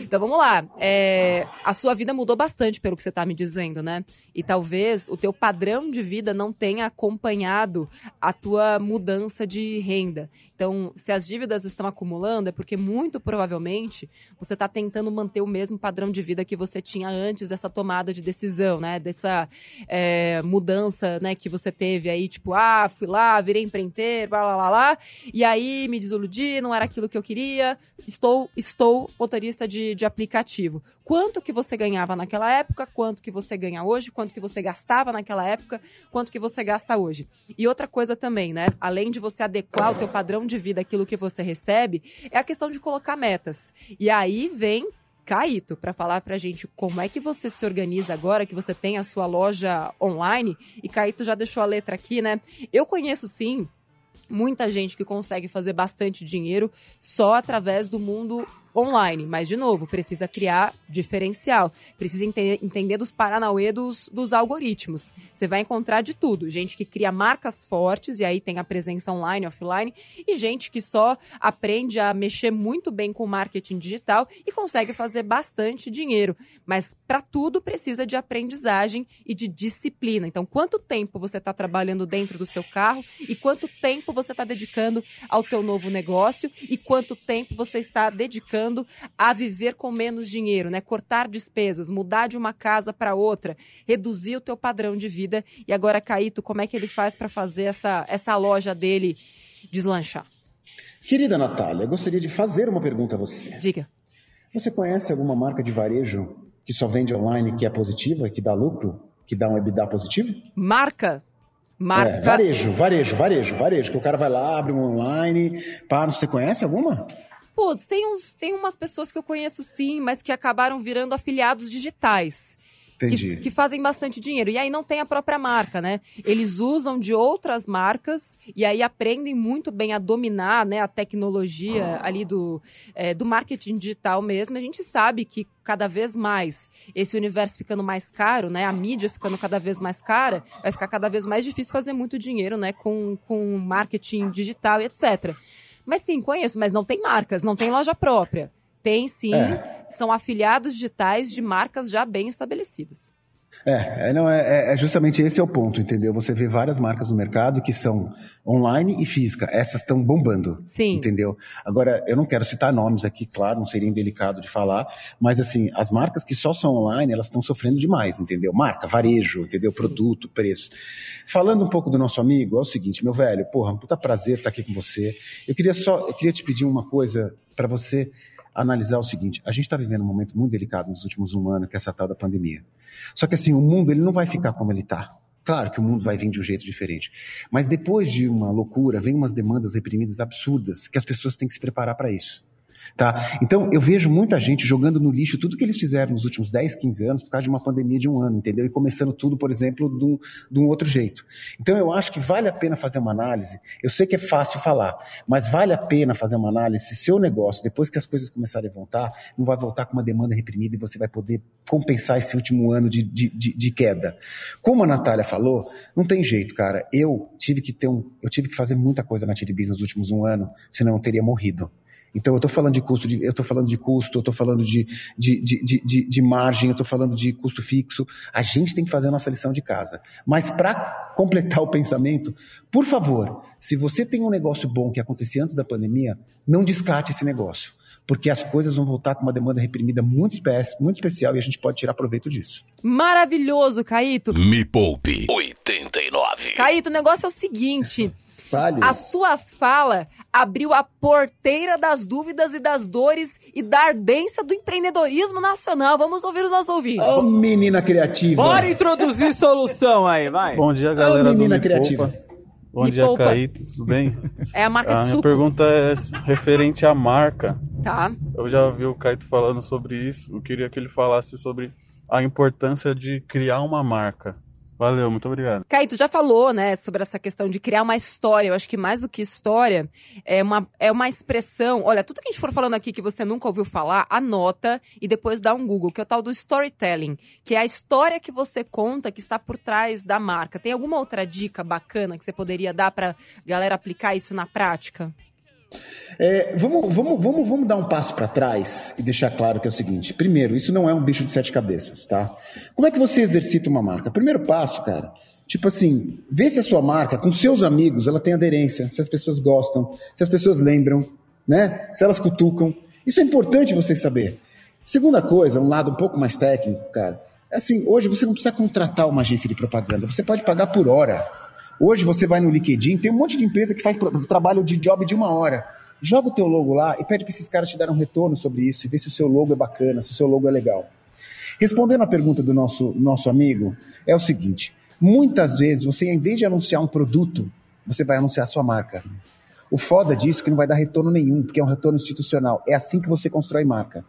Speaker 3: Então vamos lá. É, a sua vida mudou bastante pelo que você está me dizendo, né? E talvez o teu padrão de vida não tenha acompanhado a tua mudança de renda. Então, se as dívidas estão acumulando, é porque muito provavelmente você está tentando manter o mesmo padrão de vida que você tinha antes dessa tomada de decisão, né? Dessa é, mudança, né? Que você teve aí, tipo, ah, fui lá, virei empreiteiro, blá, blá, blá, blá, e aí me desiludi, não era aquilo que eu queria, estou, estou motorista de, de aplicativo. Quanto que você ganhava naquela época, quanto que você ganha hoje, quanto que você gastava naquela época, quanto que você gasta hoje. E outra coisa também, né? Além de você adequar o teu padrão de vida aquilo que você recebe, é a questão de colocar metas. E aí vem Caíto para falar para a gente como é que você se organiza agora que você tem a sua loja online. E Caíto já deixou a letra aqui, né? Eu conheço sim muita gente que consegue fazer bastante dinheiro só através do mundo online. Mas, de novo, precisa criar diferencial. Precisa entender, entender dos paranauê dos, dos algoritmos. Você vai encontrar de tudo. Gente que cria marcas fortes, e aí tem a presença online, offline, e gente que só aprende a mexer muito bem com marketing digital e consegue fazer bastante dinheiro. Mas, para tudo, precisa de aprendizagem e de disciplina. Então, quanto tempo você está trabalhando dentro do seu carro e quanto tempo você está dedicando ao teu novo negócio e quanto tempo você está dedicando a viver com menos dinheiro, né? Cortar despesas, mudar de uma casa para outra, reduzir o teu padrão de vida. E agora, Caíto, como é que ele faz para fazer essa, essa loja dele deslanchar?
Speaker 2: Querida Natália, gostaria de fazer uma pergunta a você.
Speaker 3: Diga.
Speaker 2: Você conhece alguma marca de varejo que só vende online que é positiva, que dá lucro, que dá um EBITDA positivo?
Speaker 3: Marca? Marca. É,
Speaker 2: varejo, varejo, varejo, varejo. Que o cara vai lá, abre um online. Para, você conhece alguma?
Speaker 3: Putz, tem, uns, tem umas pessoas que eu conheço sim, mas que acabaram virando afiliados digitais. Que, que, fazem bastante dinheiro. E aí não tem a própria marca, né? Eles usam de outras marcas e aí aprendem muito bem a dominar né, a tecnologia ah. ali do, é, do marketing digital mesmo. A gente sabe que cada vez mais esse universo ficando mais caro, né? A mídia ficando cada vez mais cara, vai ficar cada vez mais difícil fazer muito dinheiro, né? Com, com marketing digital e etc. Mas sim, conheço, mas não tem marcas, não tem loja própria. Tem sim, é. são afiliados digitais de marcas já bem estabelecidas.
Speaker 2: É, é, não, é, é, justamente esse é o ponto, entendeu? Você vê várias marcas no mercado que são online e física. Essas estão bombando.
Speaker 3: Sim.
Speaker 2: Entendeu? Agora, eu não quero citar nomes aqui, claro, não seria indelicado de falar, mas assim, as marcas que só são online, elas estão sofrendo demais, entendeu? Marca, varejo, entendeu? Sim. Produto, preço. Falando um pouco do nosso amigo, é o seguinte, meu velho, porra, um puta prazer estar aqui com você. Eu queria só, eu queria te pedir uma coisa para você analisar o seguinte: a gente está vivendo um momento muito delicado nos últimos um ano, que é essa tal da pandemia. Só que assim, o mundo ele não vai ficar como ele está. Claro que o mundo vai vir de um jeito diferente. Mas depois de uma loucura, vem umas demandas reprimidas absurdas, que as pessoas têm que se preparar para isso. Tá? Então, eu vejo muita gente jogando no lixo tudo que eles fizeram nos últimos 10, 15 anos por causa de uma pandemia de um ano, entendeu? E começando tudo, por exemplo, de um, outro jeito. Então, eu acho que vale a pena fazer uma análise. Eu sei que é fácil falar, mas vale a pena fazer uma análise se seu negócio, depois que as coisas começarem a voltar, não vai voltar com uma demanda reprimida e você vai poder compensar esse último ano de, de, de, de queda. Como a Natália falou, não tem jeito, cara. Eu tive que ter um, eu tive que fazer muita coisa na TDBs nos últimos um ano, senão eu teria morrido. Então, eu estou falando de custo, de, eu estou falando de custo, eu estou falando de, de, de, de, de margem, eu estou falando de custo fixo. A gente tem que fazer a nossa lição de casa. Mas para completar o pensamento, por favor, se você tem um negócio bom que acontecia antes da pandemia, não descarte esse negócio. Porque as coisas vão voltar com uma demanda reprimida muito, espe muito especial e a gente pode tirar proveito disso.
Speaker 3: Maravilhoso, Caíto.
Speaker 1: Me Poupe 89.
Speaker 3: Caíto, o negócio é o seguinte. Fale. A sua fala abriu a porteira das dúvidas e das dores e da ardência do empreendedorismo nacional. Vamos ouvir os nossos ouvintes.
Speaker 2: Ô, oh, menina criativa.
Speaker 5: Bora introduzir solução aí, vai.
Speaker 8: Bom dia, galera oh, menina do criativa. Bom Me dia, poupa. Caíto, tudo bem?
Speaker 3: É a marca
Speaker 8: a
Speaker 3: de
Speaker 8: minha pergunta é referente à marca.
Speaker 3: Tá.
Speaker 8: Eu já ouvi o Caíto falando sobre isso. Eu queria que ele falasse sobre a importância de criar uma marca. Valeu, muito obrigado.
Speaker 3: Caio, tu já falou, né, sobre essa questão de criar uma história. Eu acho que mais do que história, é uma, é uma expressão. Olha, tudo que a gente for falando aqui que você nunca ouviu falar, anota e depois dá um Google, que é o tal do storytelling, que é a história que você conta que está por trás da marca. Tem alguma outra dica bacana que você poderia dar para galera aplicar isso na prática?
Speaker 2: É, vamos, vamos, vamos, vamos dar um passo para trás e deixar claro que é o seguinte: primeiro, isso não é um bicho de sete cabeças, tá? Como é que você exercita uma marca? Primeiro passo, cara, tipo assim, vê se a sua marca, com seus amigos, ela tem aderência, se as pessoas gostam, se as pessoas lembram, né? Se elas cutucam. Isso é importante você saber. Segunda coisa, um lado um pouco mais técnico, cara. É assim, hoje você não precisa contratar uma agência de propaganda, você pode pagar por hora. Hoje você vai no LinkedIn, tem um monte de empresa que faz trabalho de job de uma hora. Joga o teu logo lá e pede para esses caras te darem um retorno sobre isso e ver se o seu logo é bacana, se o seu logo é legal. Respondendo a pergunta do nosso, nosso amigo, é o seguinte: muitas vezes você, em vez de anunciar um produto, você vai anunciar a sua marca. O foda disso é que não vai dar retorno nenhum, porque é um retorno institucional. É assim que você constrói marca.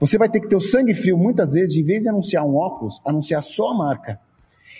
Speaker 2: Você vai ter que ter o sangue frio, muitas vezes, em vez de anunciar um óculos, anunciar só a marca.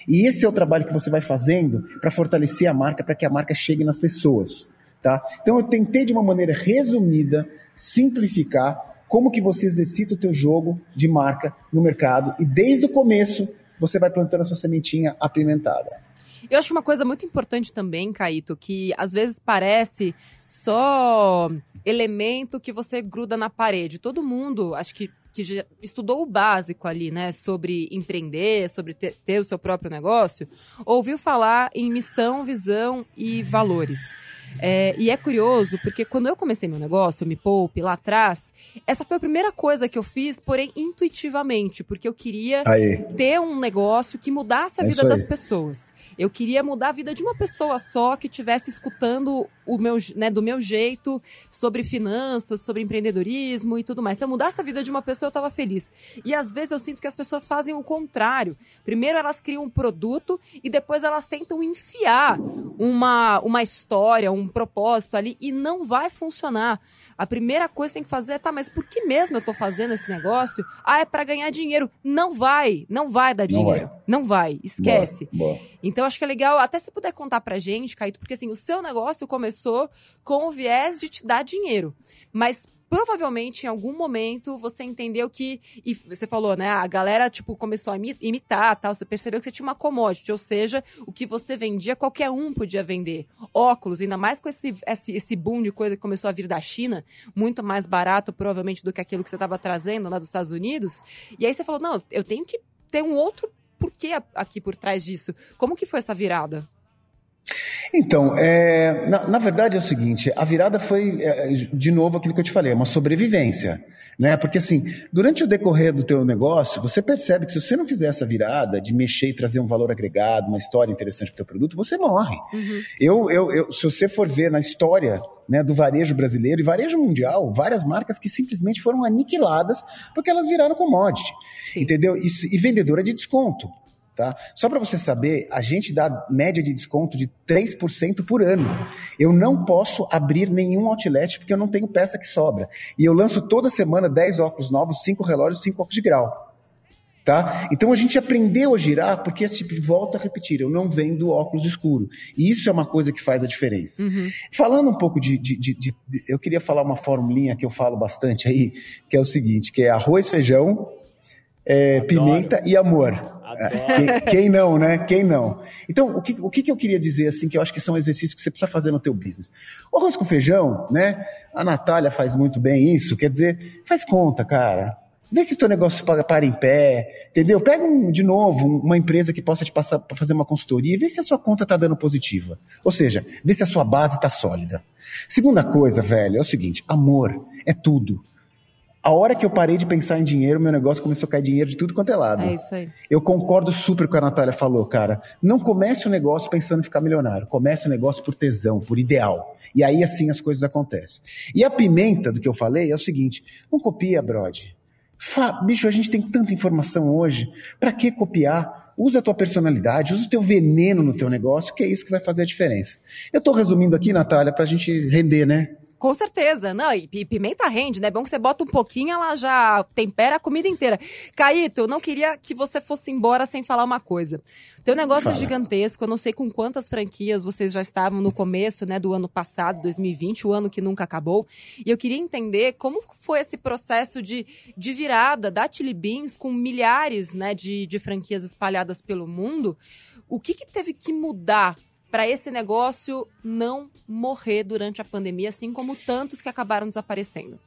Speaker 2: E esse é o trabalho que você vai fazendo para fortalecer a marca, para que a marca chegue nas pessoas. Tá? Então eu tentei de uma maneira resumida simplificar como que você exercita o teu jogo de marca no mercado e desde o começo você vai plantando a sua sementinha apimentada.
Speaker 3: Eu acho uma coisa muito importante também, Caíto, que às vezes parece só elemento que você gruda na parede. Todo mundo, acho que que já estudou o básico ali, né, sobre empreender, sobre ter, ter o seu próprio negócio, ouviu falar em missão, visão e valores. É, e é curioso, porque quando eu comecei meu negócio, eu me poupe lá atrás, essa foi a primeira coisa que eu fiz, porém intuitivamente, porque eu queria aí. ter um negócio que mudasse a é vida das pessoas. Eu queria mudar a vida de uma pessoa só que estivesse escutando o meu, né, do meu jeito sobre finanças, sobre empreendedorismo e tudo mais. Se eu mudasse a vida de uma pessoa, eu estava feliz. E às vezes eu sinto que as pessoas fazem o contrário. Primeiro elas criam um produto e depois elas tentam enfiar uma, uma história, um propósito ali e não vai funcionar. A primeira coisa que tem que fazer é, tá, mas por que mesmo eu tô fazendo esse negócio? Ah, é para ganhar dinheiro. Não vai, não vai dar não dinheiro. Vai. Não vai, esquece. Boa, boa. Então acho que é legal, até se puder contar pra gente, Caíto, porque assim, o seu negócio começou com o viés de te dar dinheiro. Mas provavelmente em algum momento você entendeu que e você falou, né, a galera tipo começou a imitar, tal, você percebeu que você tinha uma commodity, ou seja, o que você vendia qualquer um podia vender. Óculos, ainda mais com esse esse, esse boom de coisa que começou a vir da China, muito mais barato provavelmente do que aquilo que você estava trazendo lá dos Estados Unidos. E aí você falou: "Não, eu tenho que ter um outro por que aqui por trás disso? Como que foi essa virada?
Speaker 2: Então, é, na, na, verdade é o seguinte, a virada foi, é, de novo, aquilo que eu te falei, é uma sobrevivência. Né? Porque assim, durante o decorrer do teu negócio, você percebe que se você não fizer essa virada de mexer e trazer um valor agregado, uma história interessante para o teu produto, você morre. Uhum. Eu, eu, eu, se você for ver na história né, do varejo brasileiro e varejo mundial, várias marcas que simplesmente foram aniquiladas porque elas viraram commodity. Sim. Entendeu? Isso, e vendedora de desconto. Tá? Só para você saber, a gente dá média de desconto de 3% por ano. Eu não posso abrir nenhum outlet porque eu não tenho peça que sobra. E eu lanço toda semana 10 óculos novos, 5 relógios, 5 óculos de grau. Tá? Então a gente aprendeu a girar porque esse tipo de volta a repetir, eu não vendo óculos escuro. E isso é uma coisa que faz a diferença. Uhum. Falando um pouco de, de, de, de, Eu queria falar uma formulinha que eu falo bastante aí, que é o seguinte: que é arroz, feijão, é, pimenta e amor. Quem, quem, não, né? Quem não? Então, o que, o que eu queria dizer, assim, que eu acho que são exercícios que você precisa fazer no teu business? O arroz com feijão, né? A Natália faz muito bem isso, quer dizer, faz conta, cara. Vê se o teu negócio para, para em pé, entendeu? Pega um, de novo uma empresa que possa te passar para fazer uma consultoria e vê se a sua conta está dando positiva. Ou seja, vê se a sua base está sólida. Segunda coisa, velho, é o seguinte: amor é tudo. A hora que eu parei de pensar em dinheiro, meu negócio começou a cair dinheiro de tudo quanto é lado.
Speaker 3: É isso aí.
Speaker 2: Eu concordo super com o que a Natália falou, cara. Não comece o um negócio pensando em ficar milionário. Comece o um negócio por tesão, por ideal. E aí assim as coisas acontecem. E a pimenta do que eu falei é o seguinte: não copia, Brod. Fa Bicho, a gente tem tanta informação hoje. Para que copiar? Usa a tua personalidade, usa o teu veneno no teu negócio, que é isso que vai fazer a diferença. Eu estou resumindo aqui, Natália, para a gente render, né?
Speaker 3: Com certeza. Não, e pimenta rende, né? É bom que você bota um pouquinho, ela já tempera a comida inteira. Caíto, eu não queria que você fosse embora sem falar uma coisa. Teu negócio Fala. é gigantesco, eu não sei com quantas franquias vocês já estavam no começo, né, do ano passado, 2020, o ano que nunca acabou. E eu queria entender como foi esse processo de, de virada da Chili Beans com milhares, né, de, de franquias espalhadas pelo mundo. O que, que teve que mudar para esse negócio não morrer durante a pandemia, assim como tantos que acabaram desaparecendo?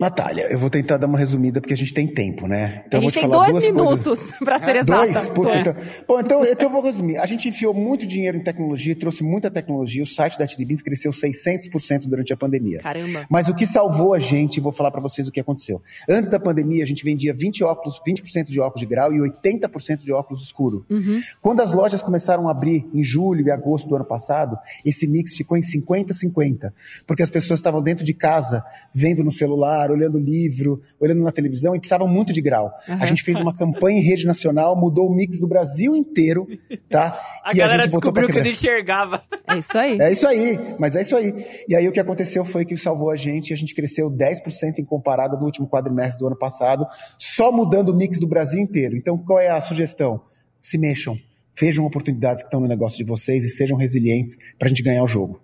Speaker 2: Natália, eu vou tentar dar uma resumida porque a gente tem tempo, né?
Speaker 3: Então, a gente tem dois minutos [LAUGHS] para ser é, exata.
Speaker 2: Dois? Puta, então, bom, então, então eu vou resumir. A gente enfiou muito dinheiro em tecnologia, trouxe muita tecnologia. O site da TDBins cresceu 600% durante a pandemia.
Speaker 3: Caramba.
Speaker 2: Mas o que salvou a gente, vou falar para vocês o que aconteceu. Antes da pandemia, a gente vendia 20 óculos, 20% de óculos de grau e 80% de óculos escuro. Uhum. Quando as lojas começaram a abrir em julho e agosto do ano passado, esse mix ficou em 50-50. Porque as pessoas estavam dentro de casa, vendo no celular, olhando livro, olhando na televisão e precisavam muito de grau. Uhum. A gente fez uma campanha em rede nacional, mudou o mix do Brasil inteiro, tá? [LAUGHS]
Speaker 5: a galera a descobriu que ele enxergava.
Speaker 3: É isso aí.
Speaker 2: É isso aí, mas é isso aí. E aí o que aconteceu foi que salvou a gente, a gente cresceu 10% em comparado do último quadrimestre do ano passado, só mudando o mix do Brasil inteiro. Então qual é a sugestão? Se mexam, vejam oportunidades que estão no negócio de vocês e sejam resilientes para a gente ganhar o jogo.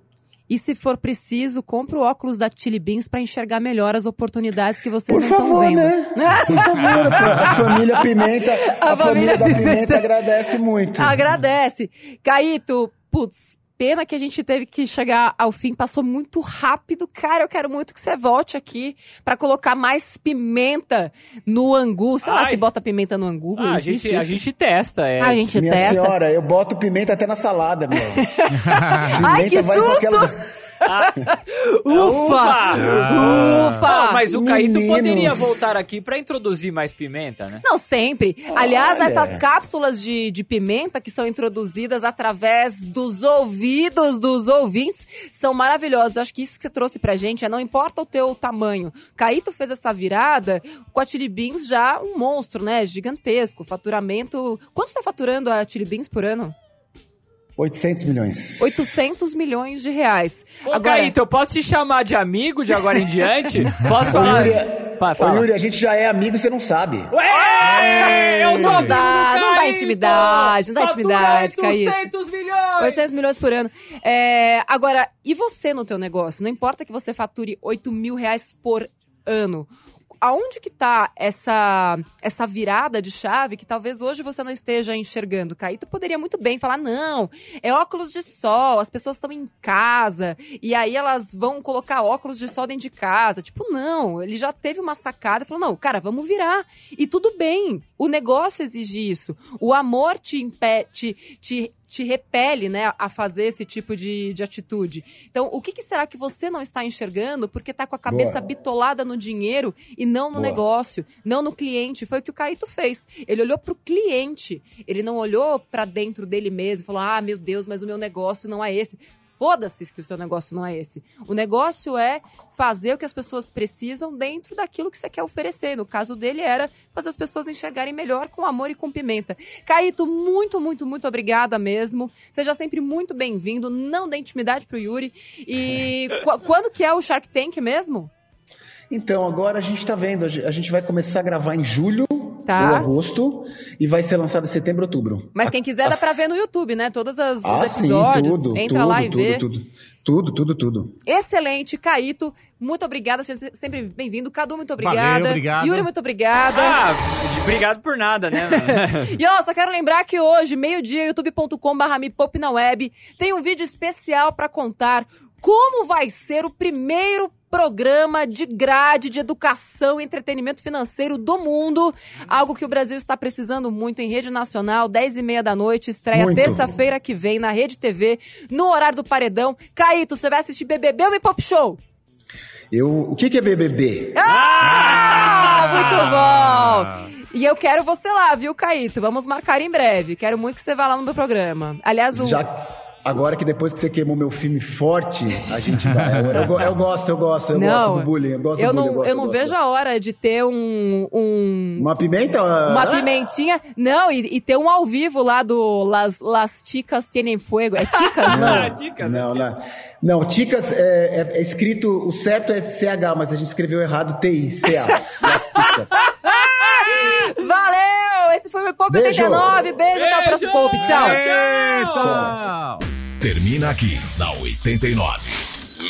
Speaker 3: E se for preciso, compre o óculos da Chili Beans para enxergar melhor as oportunidades que vocês Por não estão vendo.
Speaker 2: Né? [LAUGHS] Por favor, a família Pimenta, a, a família, família da Pimenta agradece muito.
Speaker 3: Agradece. Caíto, putz, pena que a gente teve que chegar ao fim, passou muito rápido. Cara, eu quero muito que você volte aqui para colocar mais pimenta no angu. Sei Ai. lá se bota pimenta no angu.
Speaker 5: Ah, a, gente, a gente testa, é.
Speaker 3: A gente
Speaker 2: Minha
Speaker 3: testa.
Speaker 2: senhora, eu boto pimenta até na salada, meu. [LAUGHS]
Speaker 3: Ai, que susto! Ah, [LAUGHS] ufa! Ufa!
Speaker 5: Ufa! mas o Caíto poderia voltar aqui para introduzir mais pimenta, né?
Speaker 3: Não, sempre. Aliás, Olha. essas cápsulas de, de pimenta que são introduzidas através dos ouvidos dos ouvintes são maravilhosas. Eu acho que isso que você trouxe pra gente é não importa o teu tamanho. Caíto fez essa virada com a Chili Beans já um monstro, né? Gigantesco. Faturamento. Quanto tá faturando a Chili Beans por ano?
Speaker 2: 800 milhões.
Speaker 3: 800 milhões de reais.
Speaker 5: Ô, agora... Caíto, eu posso te chamar de amigo de agora em diante? [LAUGHS] Posso falar?
Speaker 2: Ô, Yuri, fala. Ô, Yuri, a gente já é amigo e você não sabe.
Speaker 5: Ué! Eu
Speaker 3: não dá, não dá intimidade, não dá intimidade,
Speaker 5: Caíto. 800 milhões!
Speaker 3: 800 milhões por ano. É, agora, e você no teu negócio? Não importa que você fature 8 mil reais por ano aonde que tá essa, essa virada de chave que talvez hoje você não esteja enxergando? Caíto poderia muito bem falar, não, é óculos de sol, as pessoas estão em casa, e aí elas vão colocar óculos de sol dentro de casa. Tipo, não, ele já teve uma sacada e falou, não, cara, vamos virar. E tudo bem, o negócio exige isso. O amor te impede, te, te te repele, né, a fazer esse tipo de, de atitude. Então, o que, que será que você não está enxergando porque está com a cabeça Boa. bitolada no dinheiro e não no Boa. negócio, não no cliente? Foi o que o Caíto fez. Ele olhou para o cliente, ele não olhou para dentro dele mesmo e falou: ah, meu Deus, mas o meu negócio não é esse. Foda-se que o seu negócio não é esse. O negócio é fazer o que as pessoas precisam dentro daquilo que você quer oferecer. No caso dele era fazer as pessoas enxergarem melhor com amor e com pimenta. Caíto, muito, muito, muito obrigada mesmo. Seja sempre muito bem-vindo. Não dê intimidade pro Yuri. E [LAUGHS] quando que é o Shark Tank mesmo?
Speaker 2: Então, agora a gente está vendo, a gente vai começar a gravar em julho tá. ou agosto e vai ser lançado em setembro, outubro.
Speaker 3: Mas quem quiser a, dá para ver no YouTube, né? Todos as, ah, os episódios. Sim, tudo, Entra
Speaker 2: tudo,
Speaker 3: lá e
Speaker 2: tudo,
Speaker 3: vê.
Speaker 2: Tudo, tudo, tudo, tudo.
Speaker 3: Excelente, Caíto. Muito obrigada, seja sempre bem-vindo. Cadu, muito obrigada.
Speaker 4: Valeu, obrigado.
Speaker 3: Yuri, muito obrigada.
Speaker 5: Ah, obrigado por nada, né? [LAUGHS]
Speaker 3: e ó, só quero lembrar que hoje, meio-dia, youtube.com.br me na web, tem um vídeo especial para contar como vai ser o primeiro programa de grade de educação e entretenimento financeiro do mundo. Algo que o Brasil está precisando muito em rede nacional, 10 e meia da noite, estreia terça-feira que vem na Rede TV, no horário do Paredão. Caíto, você vai assistir BBB ou Me Pop Show?
Speaker 2: Eu, o que, que é BBB?
Speaker 3: Ah, ah, muito bom! E eu quero você lá, viu, Caíto? Vamos marcar em breve. Quero muito que você vá lá no meu programa. Aliás, o...
Speaker 2: Já Agora que depois que você queimou meu filme forte, a gente vai. Eu, eu, eu gosto, eu gosto, eu não, gosto do bullying. Eu, gosto
Speaker 3: eu
Speaker 2: do
Speaker 3: não,
Speaker 2: bullying, eu, gosto,
Speaker 3: eu não vejo a hora de ter um. um
Speaker 2: uma pimenta?
Speaker 3: Uma ah? pimentinha. Não, e, e, ter um ao vivo lá do Las, Las Ticas Tienen Fuego. É Ticas, [LAUGHS] não?
Speaker 2: não, ticas, não, não. Não, Ticas é, é, é, escrito. O certo é CH, mas a gente escreveu errado TI, CA. Las Ticas. [LAUGHS]
Speaker 3: Valeu! Esse foi o Pop 89. Beijo, Beijo, até o próximo Pop. Tchau.
Speaker 4: Tchau. Tchau.
Speaker 1: Termina aqui na 89.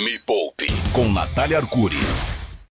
Speaker 1: Me Poupe com Natália Arcuri.